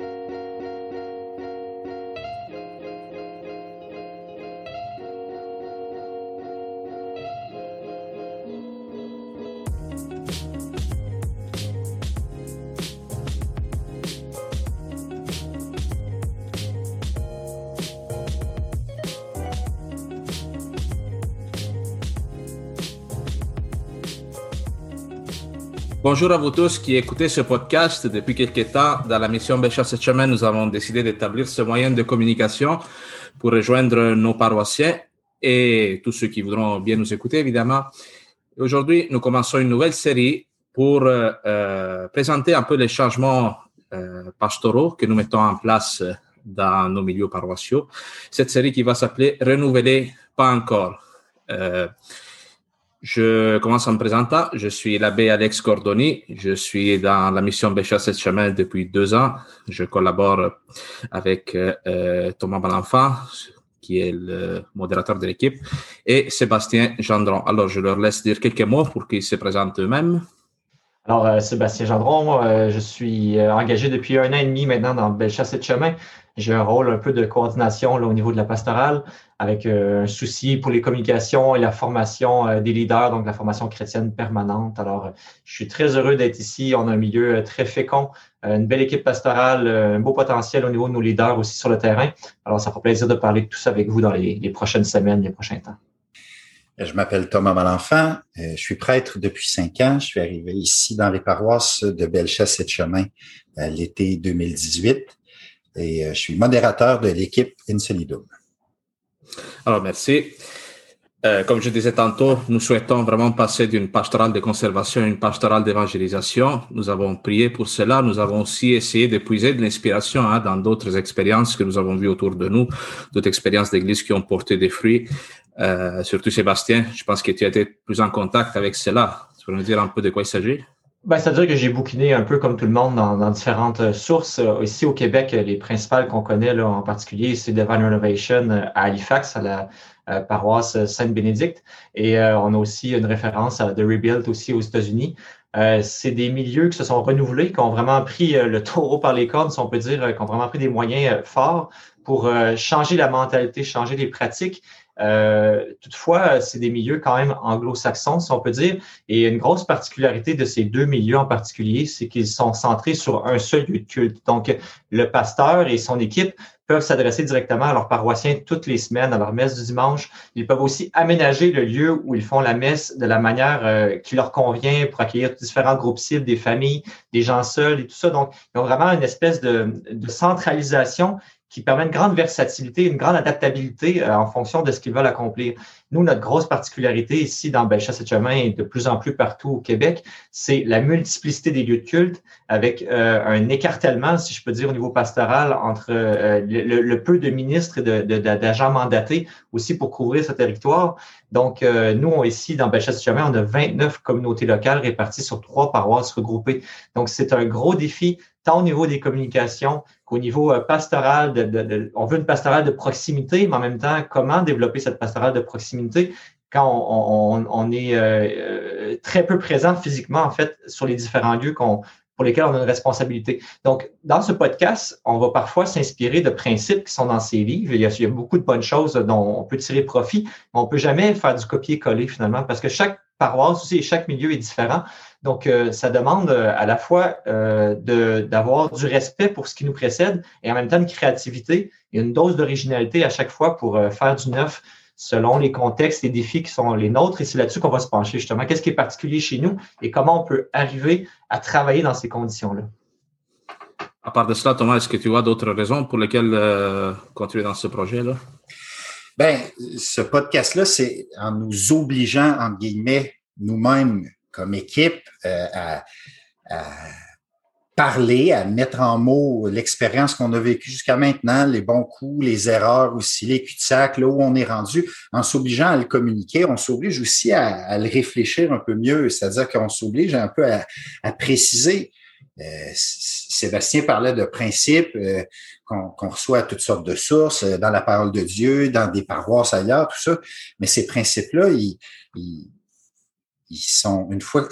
え? Bonjour à vous tous qui écoutez ce podcast. Depuis quelques temps, dans la mission Bécha cette semaine, nous avons décidé d'établir ce moyen de communication pour rejoindre nos paroissiens et tous ceux qui voudront bien nous écouter, évidemment. Aujourd'hui, nous commençons une nouvelle série pour euh, euh, présenter un peu les changements euh, pastoraux que nous mettons en place dans nos milieux paroissiaux. Cette série qui va s'appeler Renouveler, pas encore. Je commence en me présentant. Je suis l'abbé Alex Cordoni. Je suis dans la mission Bécha cette chemin depuis deux ans. Je collabore avec euh, Thomas Balenfant, qui est le modérateur de l'équipe, et Sébastien Gendron. Alors, je leur laisse dire quelques mots pour qu'ils se présentent eux-mêmes. Alors, euh, Sébastien Gendron, euh, je suis euh, engagé depuis un an et demi maintenant dans Bellechasse et Chemin. J'ai un rôle un peu de coordination au niveau de la pastorale, avec un souci pour les communications et la formation des leaders, donc la formation chrétienne permanente. Alors, je suis très heureux d'être ici. On a un milieu très fécond, une belle équipe pastorale, un beau potentiel au niveau de nos leaders aussi sur le terrain. Alors, ça fera plaisir de parler de tout ça avec vous dans les, les prochaines semaines, les prochains temps. Je m'appelle Thomas Malenfant. Euh, je suis prêtre depuis cinq ans. Je suis arrivé ici dans les paroisses de Bellechasse et de Chemin euh, l'été 2018 et euh, je suis modérateur de l'équipe Insolidum. Alors, merci. comme je disais tantôt, nous souhaitons vraiment passer d'une pastorale de conservation à une pastorale d'évangélisation. Nous avons prié pour cela. Nous avons aussi essayé d'épuiser de l'inspiration hein, dans d'autres expériences que nous avons vues autour de nous, d'autres expériences d'église qui ont porté des fruits. Euh, surtout Sébastien, je pense que tu as été plus en contact avec cela. Tu peux nous dire un peu de quoi il s'agit? Ben, C'est-à-dire que j'ai bouquiné un peu comme tout le monde dans, différentes euh, sources. Euh, ici au Québec, les principales qu'on connaît en particulier, c'est Divine Renovation à Halifax, à la paroisse Sainte-Bénédicte. Et on a aussi une référence à The Rebuild aussi aux États-Unis. c'est des milieux qui se sont renouvelés, qui ont vraiment pris le taureau par les cornes, si on peut dire, qui ont vraiment pris des moyens forts pour changer la mentalité, changer les pratiques euh, toutefois, c'est des milieux quand même anglo-saxons, si on peut dire. Et une grosse particularité de ces deux milieux en particulier, c'est qu'ils sont centrés sur un seul lieu de culte. Donc, le pasteur et son équipe peuvent s'adresser directement à leurs paroissiens toutes les semaines, à leur messe du dimanche. Ils peuvent aussi aménager le lieu où ils font la messe de la manière euh, qui leur convient pour accueillir différents groupes cibles, des familles, des gens seuls et tout ça. Donc, ils ont vraiment une espèce de, de centralisation qui permet une grande versatilité, une grande adaptabilité euh, en fonction de ce qu'ils veulent accomplir. Nous, notre grosse particularité ici dans Bellechasse et Chemin et de plus en plus partout au Québec, c'est la multiplicité des lieux de culte avec euh, un écartèlement, si je peux dire, au niveau pastoral entre euh, le, peu de ministres et d'agents de, mandatés aussi pour couvrir ce territoire. Donc, nous, ici, dans Bellechasse et Chemin, on a 29 communautés locales réparties sur trois paroisses regroupées. Donc, c'est un gros défi tant au niveau des communications qu'au niveau euh, pastoral. De, on veut une pastorale de proximité, mais en même temps, comment développer cette pastorale de proximité quand on, est euh, euh, très peu présent physiquement, en fait, sur les différents lieux qu'on pour lesquels on a une responsabilité. Donc, dans ce podcast, on va parfois s'inspirer de principes qui sont dans ces livres. Il y, a, il y a beaucoup de bonnes choses dont on peut tirer profit, mais on peut jamais faire du copier-coller finalement parce que chaque paroisse aussi et chaque milieu est différent. Donc, euh, ça demande euh, à la fois euh, d'avoir du respect pour ce qui nous précède et en même temps une créativité et une dose d'originalité à chaque fois pour faire du neuf selon les contextes, les défis qui sont les nôtres. Et c'est là-dessus qu'on va se pencher justement. Qu'est-ce qui est particulier chez nous et comment on peut arriver à travailler dans ces conditions-là? À part de cela, Thomas, est-ce que tu vois d'autres raisons pour lesquelles continuer dans ce projet-là? Ben, ce podcast-là, c'est en nous obligeant, en guillemets, nous-mêmes, comme équipe, euh, à, parler, à mettre en mots l'expérience qu'on a vécue jusqu'à maintenant, les bons coups, les erreurs aussi, les cul-de-sac, là où on est rendu, en s'obligeant à le communiquer, on s'oblige aussi à, le réfléchir un peu mieux, c'est-à-dire qu'on s'oblige un peu à, préciser. Euh, Sébastien parlait de principes euh, qu'on reçoit à toutes sortes de sources, dans la parole de Dieu, dans des paroisses ailleurs, tout ça. Mais ces principes-là, ils une fois,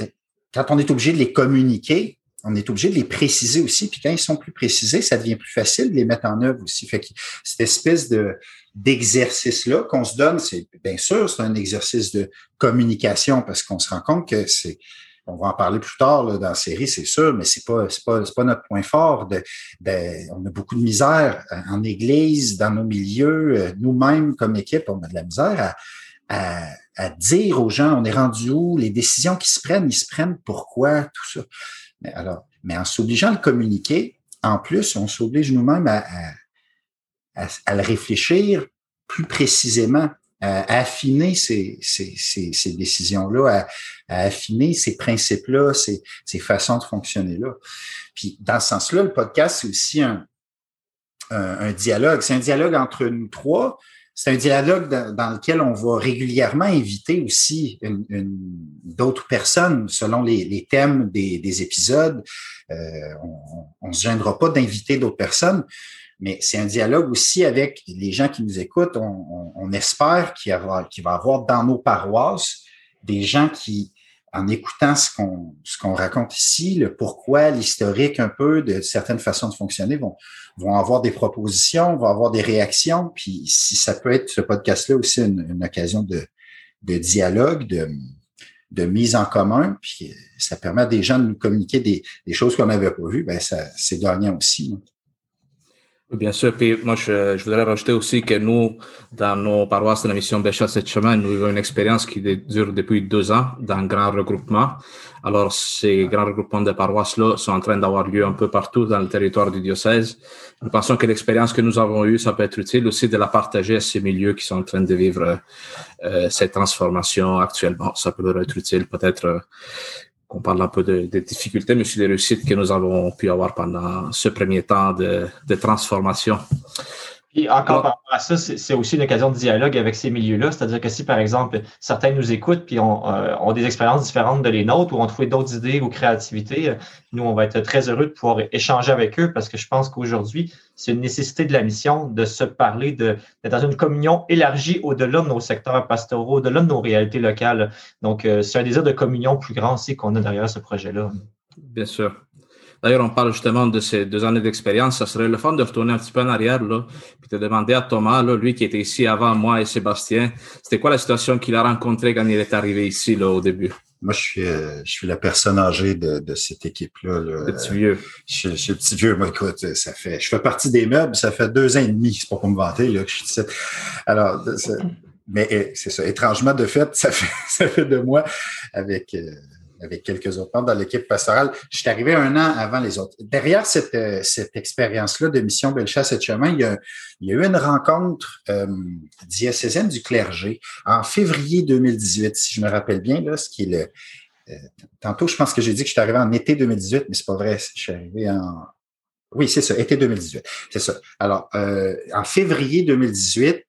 quand on est obligé de les communiquer, on est obligé de les préciser aussi. Puis quand ils sont plus précisés, ça devient plus facile de les mettre en œuvre aussi. Fait que cette espèce de d'exercice-là qu'on se donne, c'est bien sûr, c'est un exercice de communication parce qu'on se rend compte que c'est on va en parler plus tard dans la série, c'est sûr, mais c'est pas pas pas notre point fort. De, on a beaucoup de misère en Église, dans nos milieux, euh, nous-mêmes comme équipe, on a de la misère à, à, à dire aux gens, on est rendu où, les décisions qui se prennent, ils se prennent pourquoi, tout ça. Mais alors, mais en s'obligeant à le communiquer, en plus, on s'oblige nous-mêmes à, à, à, le réfléchir plus précisément, à, affiner ces, ces, ces, ces décisions-là, à, affiner ces principes-là, ces, ces façons de fonctionner-là. Puis, dans ce sens-là, le podcast, c'est aussi un, un dialogue. C'est un dialogue entre nous trois, c'est un dialogue dans, lequel on va régulièrement inviter aussi d'autres personnes selon les, thèmes des, des épisodes. Euh, on ne se gênera pas d'inviter d'autres personnes, mais c'est un dialogue aussi avec les gens qui nous écoutent. On, espère qu'il, y qu'il va y avoir dans nos paroisses des gens qui, en écoutant ce qu'on ce qu'on raconte ici, le pourquoi, l'historique un peu de certaines façons de fonctionner, vont vont avoir des propositions, vont avoir des réactions. Puis si ça peut être ce podcast-là aussi une, occasion de, de dialogue, de, de mise en commun, puis ça permet à des gens de nous communiquer des, des choses qu'on n'avait pas vues, ben ça c'est gagnant aussi. Bien sûr, puis moi je, je, voudrais rajouter aussi que nous, dans nos paroisses de la mission Béchat cette semaine, nous avons une expérience qui dure depuis deux ans dans un grand regroupement. Alors ces grands regroupements de paroisses-là sont en train d'avoir lieu un peu partout dans le territoire du diocèse. Nous pensons que l'expérience que nous avons eue, ça peut être utile aussi de la partager à ces milieux qui sont en train de vivre euh, cette transformation actuellement. Ça peut leur être utile peut-être euh, on parle un peu des de difficultés, mais aussi des réussites que nous avons pu avoir pendant ce premier temps de, de transformation. Et encore par rapport à ça, c'est aussi une occasion de dialogue avec ces milieux-là. C'est-à-dire que si, par exemple, certains nous écoutent puis ont, euh, ont des expériences différentes de les nôtres ou ont trouvé d'autres idées ou créativités, euh, nous, on va être très heureux de pouvoir échanger avec eux parce que je pense qu'aujourd'hui, c'est une nécessité de la mission de se parler, d'être dans une communion élargie au-delà de nos secteurs pastoraux, au-delà de nos réalités locales. Donc, euh, c'est un désir de communion plus grand aussi qu'on a derrière ce projet-là. Bien sûr. D'ailleurs, on parle justement de ces deux années d'expérience. Ça serait le fun de retourner un petit peu en arrière, là, puis de demander à Thomas, là, lui qui était ici avant moi et Sébastien, c'était quoi la situation qu'il a rencontrée quand il est arrivé ici, là, au début? Moi, je suis, euh, je suis la personne âgée de, de cette équipe-là. Là. Le petit vieux. Je, je, suis le petit vieux. Moi, écoute, ça fait, je fais partie des meubles. Ça fait deux ans et demi. C'est pas pour me vanter, là, que je suis ici. Alors, mais eh, c'est ça. Étrangement, de fait, ça fait, ça fait de moi avec, euh, avec quelques autres membres dans l'équipe pastorale. Je suis arrivé un an avant les autres. Derrière cette, euh, cette expérience-là de mission Bellechasse et chemin, il y, a, eu une rencontre euh, diocésaine du clergé en février 2018, si je me rappelle bien, là, ce qui est le. Euh, tantôt, je pense que j'ai dit que je suis arrivé en été 2018, mais c'est pas vrai. Je suis arrivé en. Oui, c'est ça, été 2018. C'est ça. Alors, en février 2018,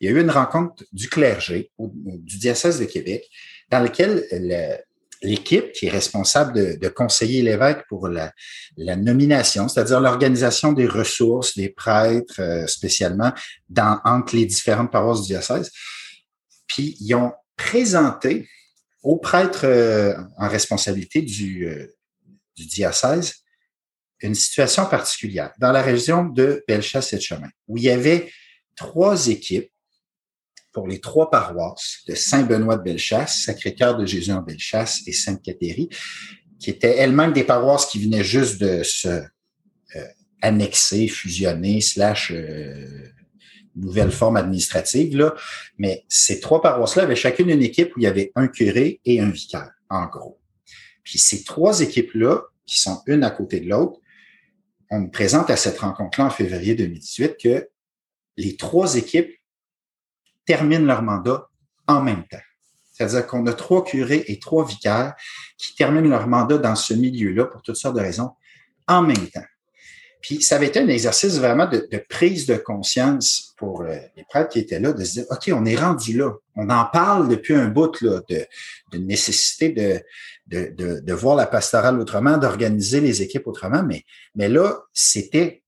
il y a eu une rencontre du clergé du diocèse de Québec dans laquelle le, l'équipe qui est responsable de, de conseiller l'évêque pour la, la nomination, c'est-à-dire l'organisation des ressources, des prêtres euh, spécialement, dans, entre les différentes paroisses du diocèse. Puis ils ont présenté aux prêtres euh, en responsabilité du, euh, du diocèse une situation particulière dans la région de Bellechasse et de Chemin, où il y avait trois équipes pour les trois paroisses de Saint-Benoît de Bellechasse, Sacré-Cœur de Jésus en Bellechasse et Sainte-Cathérie, qui étaient elles-mêmes des paroisses qui venaient juste de se euh, annexer, fusionner, slash euh, nouvelle forme administrative. Là. Mais ces trois paroisses-là avaient chacune une équipe où il y avait un curé et un vicaire, en gros. Puis ces trois équipes-là, qui sont une à côté de l'autre, on me présente à cette rencontre-là en février 2018 que les trois équipes terminent leur mandat en même temps. C'est-à-dire qu'on a trois curés et trois vicaires qui terminent leur mandat dans ce milieu-là pour toutes sortes de raisons en même temps. Puis ça avait été un exercice vraiment de, de prise de conscience pour euh, les prêtres qui étaient là, de se dire, OK, on est rendu là. On en parle depuis un bout là, de, nécessité de, de, de, de, voir la pastorale autrement, d'organiser les équipes autrement. Mais, mais là, c'était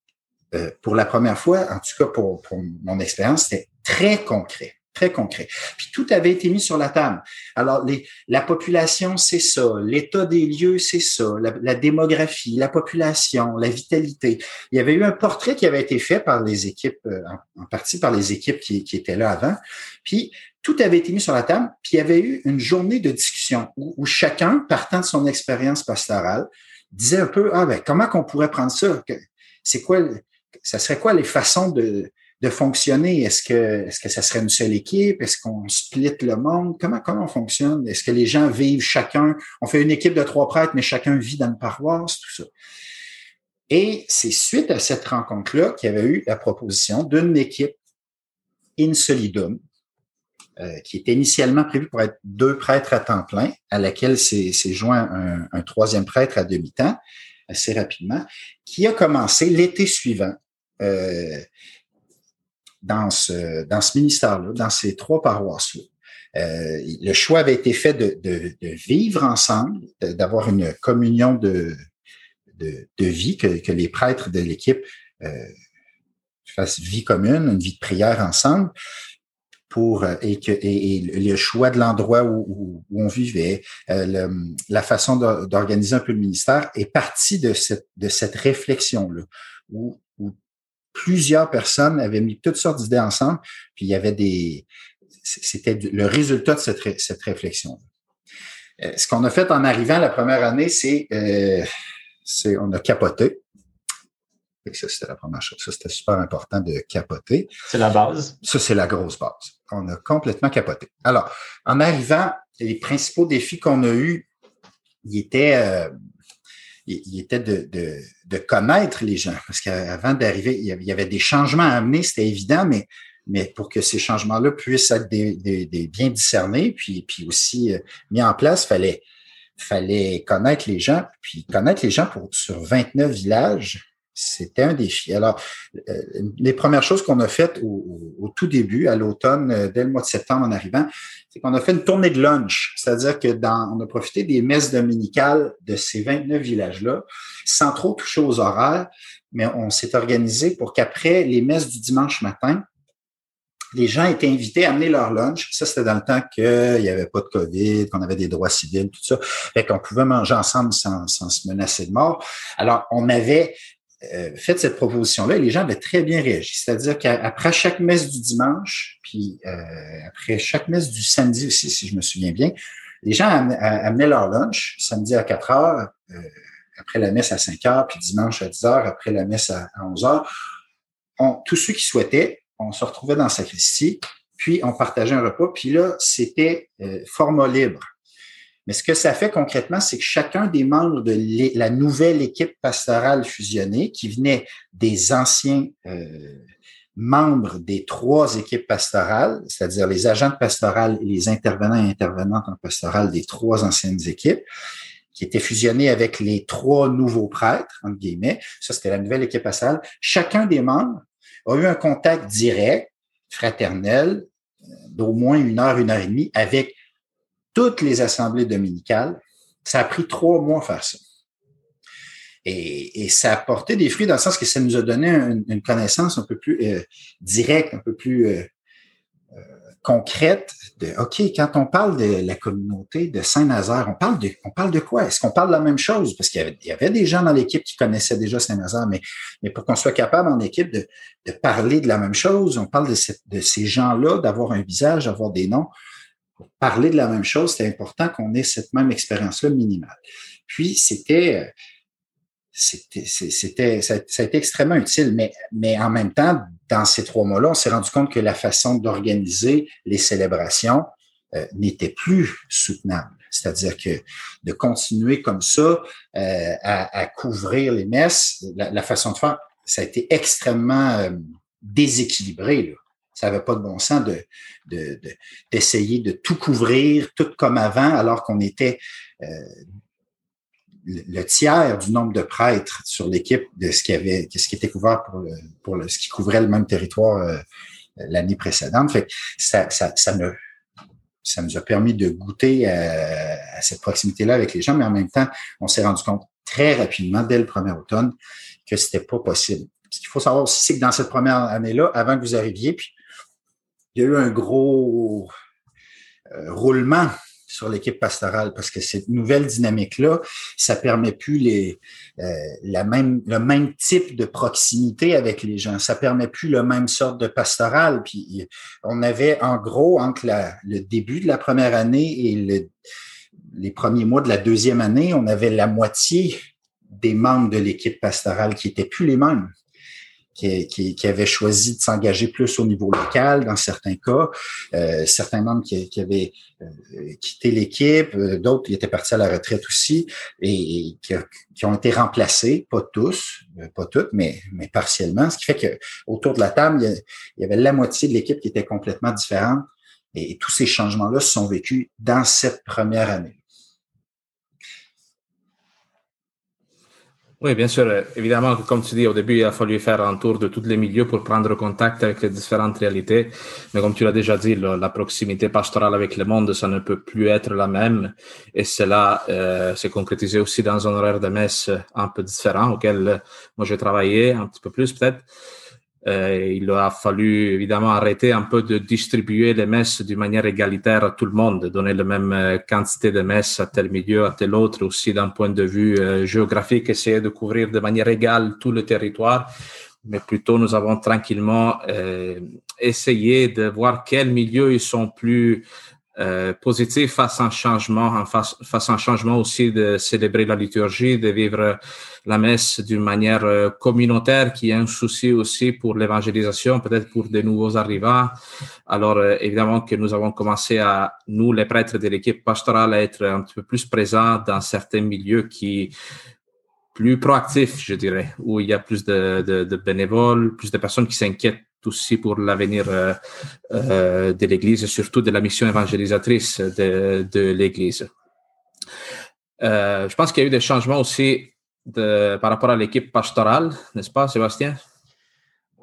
euh, pour la première fois, en tout cas pour, pour mon expérience, c'était très concret, très concret. Puis tout avait été mis sur la table. Alors, les, la population, c'est ça. L'état des lieux, c'est ça. La, démographie, la population, la vitalité. Il y avait eu un portrait qui avait été fait par les équipes, euh, en, partie par les équipes qui, qui, étaient là avant. Puis tout avait été mis sur la table. Puis il y avait eu une journée de discussion où, où chacun, partant de son expérience pastorale, disait un peu, ah ben, comment qu'on pourrait prendre ça? C'est quoi, ça serait quoi les façons de, de fonctionner? Est-ce que, est-ce que ça serait une seule équipe? Est-ce qu'on split le monde? Comment, comment on fonctionne? Est-ce que les gens vivent chacun? On fait une équipe de trois prêtres, mais chacun vit dans une paroisse, tout ça. Et c'est suite à cette rencontre-là qu'il y avait eu la proposition d'une équipe in solidum, euh, qui était initialement prévue pour être deux prêtres à temps plein, à laquelle s'est joint un, un, troisième prêtre à demi-temps assez rapidement, qui a commencé l'été suivant. Euh, dans ce, dans ministère-là, dans ces trois paroisses-là. Euh, le choix avait été fait de, vivre ensemble, d'avoir une communion de, vie, que, les prêtres de l'équipe euh, fassent vie commune, une vie de prière ensemble, pour et le choix de l'endroit où, on vivait, euh, la façon d'organiser un peu le ministère est partie de cette de cette réflexion là, où, où plusieurs personnes avaient mis toutes sortes d'idées ensemble, puis il y avait des... C'était le résultat de cette, cette réflexion. Euh, ce qu'on a fait en arrivant la première année, c'est euh, on a capoté. Ça, c'était la première chose. Ça, c'était super important de capoter. C'est la base. Ça, c'est la grosse base. On a complètement capoté. Alors, en arrivant, les principaux défis qu'on a eus, ils étaient, euh, il, était de, de, connaître les gens. Parce qu'avant d'arriver, il y avait des changements à amener, c'était évident, mais, mais pour que ces changements-là puissent être des, des, bien discernés, puis, puis aussi euh, mis en place, fallait fallait connaître les gens, puis connaître les gens pour sur 29 villages, c'était un défi. Alors, euh, les premières choses qu'on a faites au, tout début, à l'automne, euh, dès le mois de septembre en arrivant, c'est qu'on a fait une tournée de lunch. C'est-à-dire que dans, on a profité des messes dominicales de ces 29 villages-là, sans trop toucher aux horaires, mais on s'est organisé pour qu'après les messes du dimanche matin, les gens étaient invités à amener leur lunch. Ça, c'était dans le temps qu'il n'y avait pas de COVID, qu'on avait des droits civils, tout ça. Fait qu'on pouvait manger ensemble sans, se menacer de mort. Alors, on avait fait cette proposition-là, les gens avaient très bien réagi. C'est-à-dire qu'après chaque messe du dimanche, puis euh, après chaque messe du samedi aussi, si je me souviens bien, les gens amenaient leur lunch samedi à 4 heures, euh, après la messe à 5 heures, puis dimanche à 10 heures, après la messe à, 11 heures. On, tous ceux qui souhaitaient, on se retrouvait dans la sacristie, puis on partageait un repas, puis là, c'était format libre. Mais ce que ça fait concrètement, c'est que chacun des membres de la nouvelle équipe pastorale fusionnée, qui venait des anciens euh, membres des trois équipes pastorales, c'est-à-dire les agents de pastorale et les intervenants et intervenantes en pastorale des trois anciennes équipes, qui étaient fusionnés avec les trois nouveaux prêtres, entre guillemets, ça c'était la nouvelle équipe pastorale, chacun des membres a eu un contact direct, fraternel, d'au moins une heure, une heure et demie avec toutes les assemblées dominicales. Ça a pris trois mois à faire ça. Et, ça a porté des fruits dans le sens que ça nous a donné une, connaissance un peu plus euh, directe, un peu plus euh, euh, concrète de OK, quand on parle de la communauté de Saint-Nazaire, on parle de on parle de quoi? Est-ce qu'on parle de la même chose? Parce qu'il y avait, des gens dans l'équipe qui connaissaient déjà Saint-Nazaire, mais, mais pour qu'on soit capable en équipe de, de parler de la même chose, on parle de, de ces gens-là, d'avoir un visage, d'avoir des noms parler de la même chose, c'est important qu'on ait cette même expérience-là minimale. Puis, c'était, c'était, c'était, ça, a été extrêmement utile, mais, mais en même temps, dans ces trois mois-là, on s'est rendu compte que la façon d'organiser les célébrations euh, n'était plus soutenable. C'est-à-dire que de continuer comme ça euh, à, couvrir les messes, la, la, façon de faire, ça a été extrêmement euh, déséquilibré. Là ça n'avait pas de bon sens de, d'essayer de, tout couvrir, tout comme avant, alors qu'on était euh, le, tiers du nombre de prêtres sur l'équipe de ce qui avait, ce qui était couvert pour, le, pour le, ce qui couvrait le même territoire euh, l'année précédente. Fait ça, ça, ça, me, ça nous a permis de goûter à, à cette proximité-là avec les gens, mais en même temps, on s'est rendu compte très rapidement, dès le premier automne, que c'était pas possible. Ce qu'il faut savoir aussi, c'est que dans cette première année-là, avant que vous arriviez, puis il y a eu un gros roulement sur l'équipe pastorale parce que cette nouvelle dynamique-là, ça permet plus euh, le même type de proximité avec les gens. Ça permet plus le même sorte de pastoral. Puis on avait en gros entre le début de la première année et les premiers mois de la deuxième année, on avait la moitié des membres de l'équipe pastorale qui étaient plus les mêmes qui, qui, qui avaient choisi de s'engager plus au niveau local dans certains cas, euh, certains membres qui, qui avaient euh, quitté l'équipe, euh, d'autres qui étaient partis à la retraite aussi et, qui, qui, ont été remplacés, pas tous, euh, pas toutes, mais, mais partiellement, ce qui fait que autour de la table, il y avait la moitié de l'équipe qui était complètement différente et tous ces changements-là se sont vécus dans cette première année. Oui, bien sûr. Évidemment, comme tu dis, au début, il a fallu faire un tour de tous les milieux pour prendre contact avec les différentes réalités. Mais comme tu l'as déjà dit, la proximité pastorale avec le monde, ça ne peut plus être la même. Et cela euh, s'est concrétisé aussi dans un horaire de messe un peu différent, auquel moi j'ai travaillé un petit peu plus peut-être. Euh, il a fallu évidemment arrêter un peu de distribuer les messes d'une manière égalitaire à tout le monde, donner la même euh, quantité de messes à tel milieu, à tel autre, aussi d'un point de vue euh, géographique, essayer de couvrir de manière égale tout le territoire. Mais plutôt, nous avons tranquillement essayé de voir quels milieux ils sont plus euh, positif face à un changement, face, face à un changement aussi de célébrer la liturgie, de vivre la messe d'une manière euh, communautaire, qui est un souci aussi pour l'évangélisation, peut-être pour de nouveaux arrivants. Alors, euh, évidemment que nous avons commencé à, nous, les prêtres de l'équipe pastorale, à être un peu plus présents dans certains milieux qui plus proactifs, je dirais, où il y a plus de, de bénévoles, plus de personnes qui s'inquiètent aussi pour l'avenir euh, euh, de l'Église et surtout de la mission évangélisatrice de, l'Église. Euh, je pense qu'il y a eu des changements aussi par rapport à l'équipe pastorale, n'est-ce pas, Sébastien?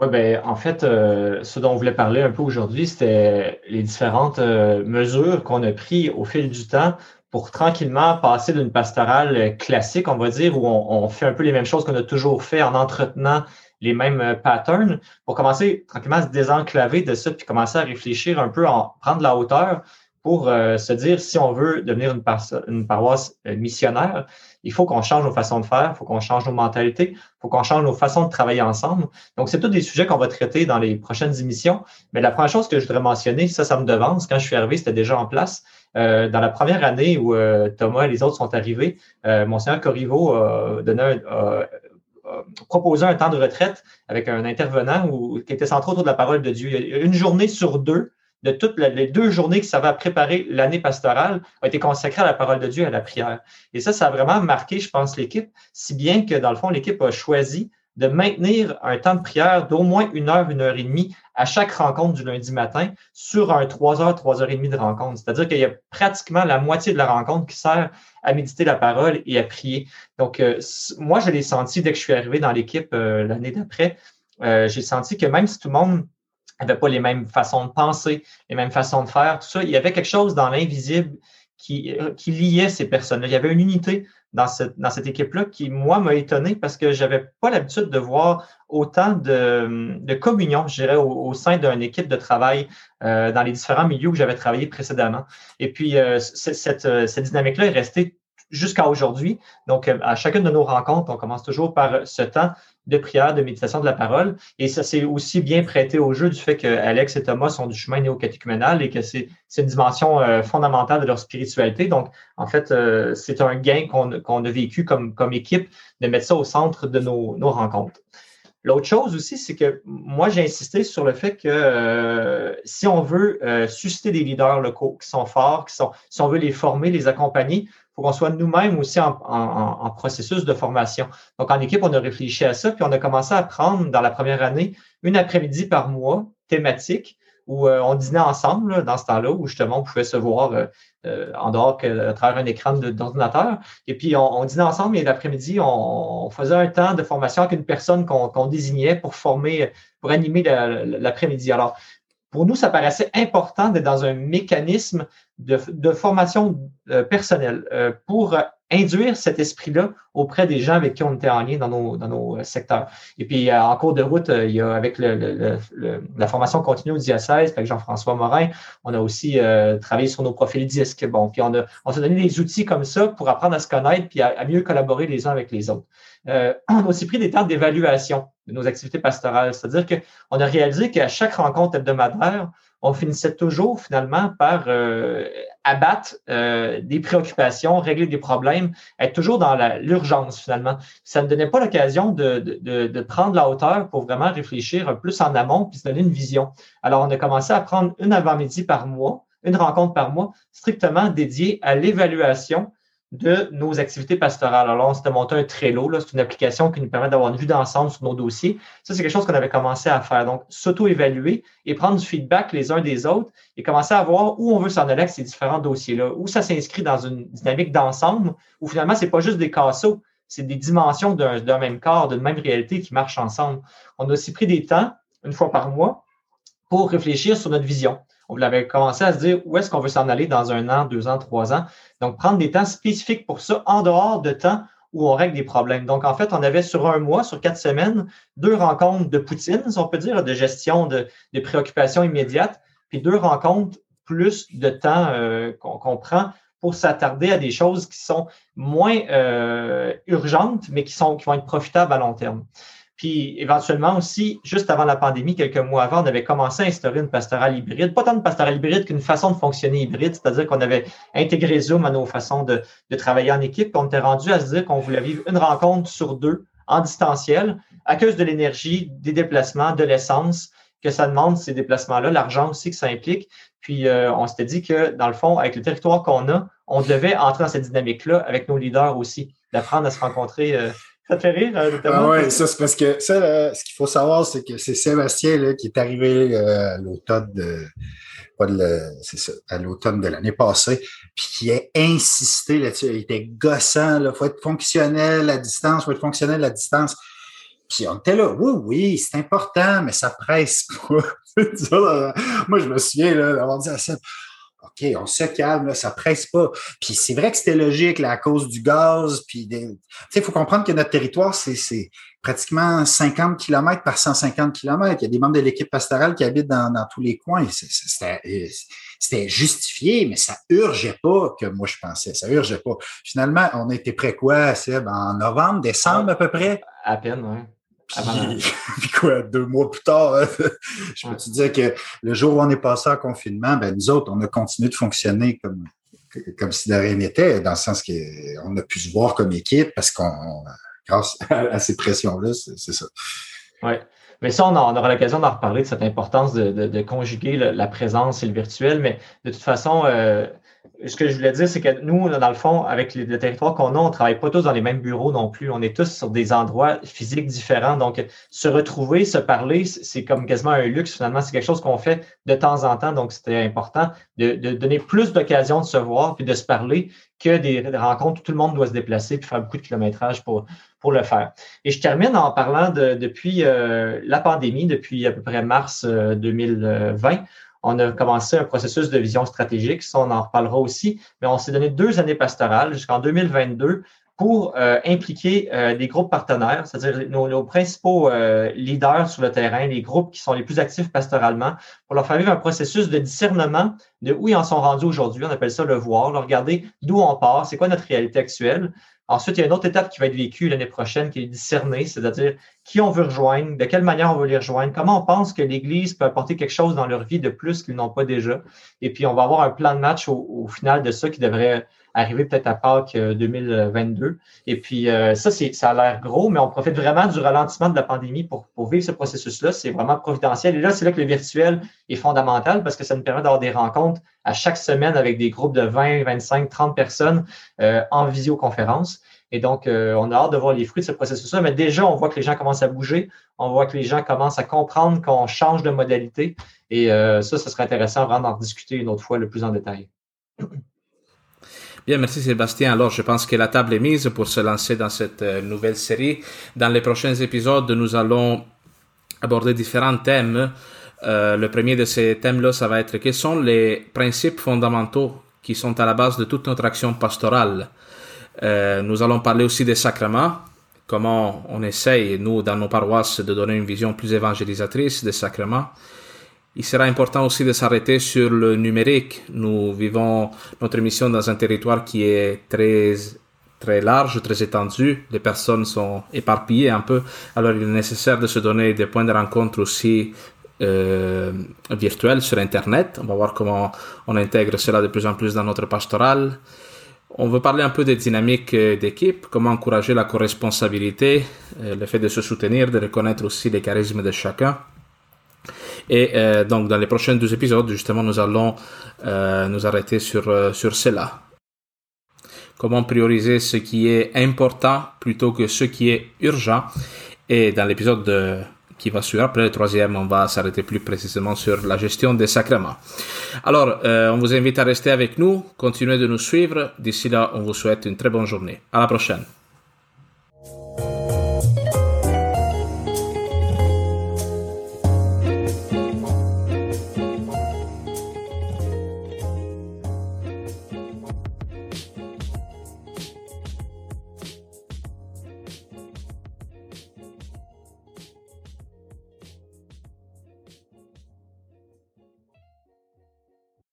Oui, ben, en fait, ce dont on voulait parler un peu aujourd'hui, c'était les différentes mesures qu'on a prises au fil du temps pour tranquillement passer d'une pastorale classique, on va dire, où on, on, fait un peu les mêmes choses qu'on a toujours fait en entretenant les mêmes euh, patterns pour commencer tranquillement à se désenclaver de ça, puis commencer à réfléchir un peu, en prendre la hauteur pour euh, se dire si on veut devenir une, paroisse euh, missionnaire, il faut qu'on change nos façons de faire, il faut qu'on change nos mentalités, il faut qu'on change nos façons de travailler ensemble. Donc, c'est tous des sujets qu'on va traiter dans les prochaines émissions. Mais la première chose que je voudrais mentionner, ça, ça me devance. Quand je suis arrivé, c'était déjà en place. dans la première année où Thomas et les autres sont arrivés, Monseigneur Corriveau a donné un, proposer un temps de retraite avec un intervenant qui était centré autour de la parole de Dieu. Une journée sur deux, de toutes les deux journées qui servaient à préparer l'année pastorale, a été consacrée à la parole de Dieu et à la prière. Et ça, ça a vraiment marqué, je pense, l'équipe, si bien que, dans le fond, l'équipe a choisi de maintenir un temps de prière d'au moins une heure, une heure et demie à chaque rencontre du lundi matin sur un trois heures, trois heures et demie de rencontre. C'est-à-dire qu'il y a pratiquement la moitié de la rencontre qui sert à méditer la parole et à prier. Donc, euh, moi, je l'ai senti dès que je suis arrivé dans l'équipe euh, l'année d'après. Euh, j'ai senti que même si tout le monde n'avait pas les mêmes façons de penser, les mêmes façons de faire, tout ça, il y avait quelque chose dans l'invisible qui, qui liait ces personnes-là. Il y avait une unité dans cette, dans cette équipe-là qui, moi, m'a étonné parce que j'avais pas l'habitude de voir autant de, de communion, je dirais, au, sein d'une équipe de travail euh, dans les différents milieux où j'avais travaillé précédemment. Et puis, euh, cette, euh, cette dynamique-là est restée jusqu'à aujourd'hui. Donc, à chacune de nos rencontres, on commence toujours par ce temps de prière, de méditation de la parole. Et ça s'est aussi bien prêté au jeu du fait que Alex et Thomas sont du chemin néo-catéchuménal et que c'est une dimension euh, fondamentale de leur spiritualité. Donc, en fait, euh, c'est un gain qu'on a vécu comme, équipe de mettre ça au centre de nos, nos rencontres. L'autre chose aussi, c'est que moi, j'ai insisté sur le fait que euh, si on veut susciter des leaders locaux qui sont forts, qui sont, si on veut les former, les accompagner, faut qu'on soit nous-mêmes aussi en, processus de formation. Donc, en équipe, on a réfléchi à ça, puis on a commencé à prendre dans la première année une après-midi par mois thématique où euh, on dînait ensemble dans ce temps-là, où justement on pouvait se voir euh, euh, en dehors que, à travers un écran d'ordinateur. Et puis on, dînait ensemble et l'après-midi, on, faisait un temps de formation avec une personne qu'on désignait pour former, pour animer l'après-midi. Alors, pour nous, ça paraissait important d'être dans un mécanisme de, formation euh, personnelle euh, pour induire cet esprit-là auprès des gens avec qui on était en lien dans nos, dans nos euh, secteurs. Et puis, euh, en cours de route, il y a avec le, la formation continue au diocèse, avec Jean-François Morin, on a aussi travaillé sur nos profils disques. Bon, puis on, a, on s'est donné des outils comme ça pour apprendre à se connaître puis à, mieux collaborer les uns avec les autres. on a aussi pris des temps d'évaluation de nos activités pastorales, c'est-à-dire qu'on a réalisé qu'à chaque rencontre hebdomadaire, on finissait toujours finalement par euh, abattre euh, des préoccupations, régler des problèmes, être toujours dans l'urgence finalement. Ça ne donnait pas l'occasion de, de, de, prendre la hauteur pour vraiment réfléchir plus en amont puis se donner une vision. Alors, on a commencé à prendre une avant-midi par mois, une rencontre par mois, strictement dédiée à l'évaluation de nos activités pastorales. Alors, on s'était monté un Trello, c'est une application qui nous permet d'avoir une vue d'ensemble sur nos dossiers. Ça, c'est quelque chose qu'on avait commencé à faire. Donc, s'auto-évaluer et prendre du feedback les uns des autres et commencer à voir où on veut s'en aller avec ces différents dossiers-là, où ça s'inscrit dans une dynamique d'ensemble, où finalement, c'est pas juste des casseaux, c'est des dimensions d'un même corps, d'une même réalité qui marchent ensemble. On a aussi pris des temps, une fois par mois, pour réfléchir sur notre vision on avait commencé à se dire où est-ce qu'on veut s'en aller dans un an, deux ans, trois ans? Donc, prendre des temps spécifiques pour ça en dehors de temps où on règle des problèmes. Donc, en fait, on avait sur un mois, sur quatre semaines, deux rencontres de Poutine, si on peut dire, de gestion de, préoccupations immédiates, puis deux rencontres plus de temps euh, qu'on prend pour s'attarder à des choses qui sont moins euh, urgentes, mais qui, sont, qui vont être profitables à long terme. Puis éventuellement aussi, juste avant la pandémie, quelques mois avant, on avait commencé à instaurer une pastorale hybride. Pas tant de pastorale hybride qu'une façon de fonctionner hybride, c'est-à-dire qu'on avait intégré Zoom à nos façons de, travailler en équipe. On était rendu à se dire qu'on voulait vivre une rencontre sur deux en distanciel à cause de l'énergie, des déplacements, de l'essence que ça demande, ces déplacements-là, l'argent aussi que ça implique. Puis euh, on s'était dit que, dans le fond, avec le territoire qu'on a, on devait entrer dans cette dynamique-là avec nos leaders aussi, d'apprendre à se rencontrer. Euh, ça te fait rire, hein, Ah oui, ça, c'est parce que ça, ce qu'il faut savoir, c'est que c'est Sébastien là, qui est arrivé euh, à l'automne de. Pas de c'est ça, à l'automne de l'année passée, puis qui a insisté là-dessus. Il était gossant, il faut être fonctionnel à distance, faut être fonctionnel à distance. Puis on était là, oui, oui, c'est important, mais ça presse pas. Moi, je me souviens d'avoir dit à Seb, OK, on se calme, là, ça presse pas. Puis c'est vrai que c'était logique là, à cause du gaz. Puis, il faut comprendre que notre territoire, c'est pratiquement 50 km par 150 km. Il y a des membres de l'équipe pastorale qui habitent dans, tous les coins. C'était justifié, mais ça urgeait pas que moi je pensais. Ça urgeait pas. Finalement, on était prêt quoi, Seb? En novembre, décembre à peu près? À peine, oui. Puis, quoi, deux mois plus tard, hein, je peux te dire que le jour où on est passé en confinement, ben nous autres, on a continué de fonctionner comme, comme si de rien n'était, dans le sens qu'on a pu se voir comme équipe parce qu'on, grâce à, ces pressions-là, c'est ça. Oui. Mais ça, on, aura l'occasion d'en reparler de cette importance de, de, conjuguer la présence et le virtuel. Mais de toute façon, euh, ce que je voulais dire, c'est que nous, dans le fond, avec les, territoires qu'on a, on ne travaille pas tous dans les mêmes bureaux non plus. On est tous sur des endroits physiques différents. Donc, se retrouver, se parler, c'est comme quasiment un luxe. Finalement, c'est quelque chose qu'on fait de temps en temps. Donc, c'était important de, donner plus d'occasions de se voir puis de se parler que des, rencontres où tout le monde doit se déplacer puis faire beaucoup de kilométrage pour, pour le faire. Et je termine en parlant de depuis euh, la pandémie, depuis à peu près mars 2020 euh, on a commencé un processus de vision stratégique, ça on en reparlera aussi, mais on s'est donné deux années pastorales jusqu'en 2022 pour euh, impliquer euh, des groupes partenaires, c'est-à-dire nos, principaux euh, leaders sur le terrain, les groupes qui sont les plus actifs pastoralement, pour leur faire vivre un processus de discernement de où ils en sont rendus aujourd'hui. On appelle ça le voir, leur regarder d'où on part, c'est quoi notre réalité actuelle, Ensuite, il y a une autre étape qui va être vécue l'année prochaine, qui est discerner, c'est-à-dire qui on veut rejoindre, de quelle manière on veut les rejoindre, comment on pense que l'Église peut apporter quelque chose dans leur vie de plus qu'ils n'ont pas déjà. Et puis, on va avoir un plan de match au, final de ça qui devrait arriver peut-être à Pâques 2022. Euh, Et puis, euh, ça, c'est, ça a l'air gros, mais on profite vraiment du ralentissement de la pandémie pour, pour vivre ce processus-là. C'est vraiment providentiel. Et là, c'est là que le virtuel est fondamental parce que ça nous permet d'avoir des rencontres à chaque semaine avec des groupes de 20, 25, 30 personnes euh, en visioconférence. Et donc, euh, on a hâte de voir les fruits de ce processus-là. Mais déjà, on voit que les gens commencent à bouger. On voit que les gens commencent à comprendre qu'on change de modalité. Et euh, ça, ce serait intéressant vraiment d'en discuter une autre fois le plus en détail. Bien, merci Sébastien. Alors, je pense que la table est mise pour se lancer dans cette nouvelle série. Dans les prochains épisodes, nous allons aborder différents thèmes euh, le premier de ces thèmes-là, ça va être quels sont les principes fondamentaux qui sont à la base de toute notre action pastorale? nous allons parler aussi des sacrements, comment on essaye, nous, dans nos paroisses, de donner une vision plus évangélisatrice des sacrements. Il sera important aussi de s'arrêter sur le numérique. Nous vivons notre mission dans un territoire qui est très très large, très étendu. Les personnes sont éparpillées un peu. Alors il est nécessaire de se donner des points de rencontre aussi euh, virtuels sur Internet. On va voir comment on intègre cela de plus en plus dans notre pastoral. On veut parler un peu des dynamiques d'équipe, comment encourager la co-responsabilité, euh, le fait de se soutenir, de reconnaître aussi les charismes de chacun. Et euh, donc, dans les prochains deux épisodes, justement, nous allons euh, nous arrêter sur, euh, sur cela. Comment prioriser ce qui est important plutôt que ce qui est urgent? Et dans l'épisode qui va suivre après le troisième, on va s'arrêter plus précisément sur la gestion des sacrements. Alors, on vous invite à rester avec nous, continuez de nous suivre. D'ici là, on vous souhaite une très bonne journée. À la prochaine.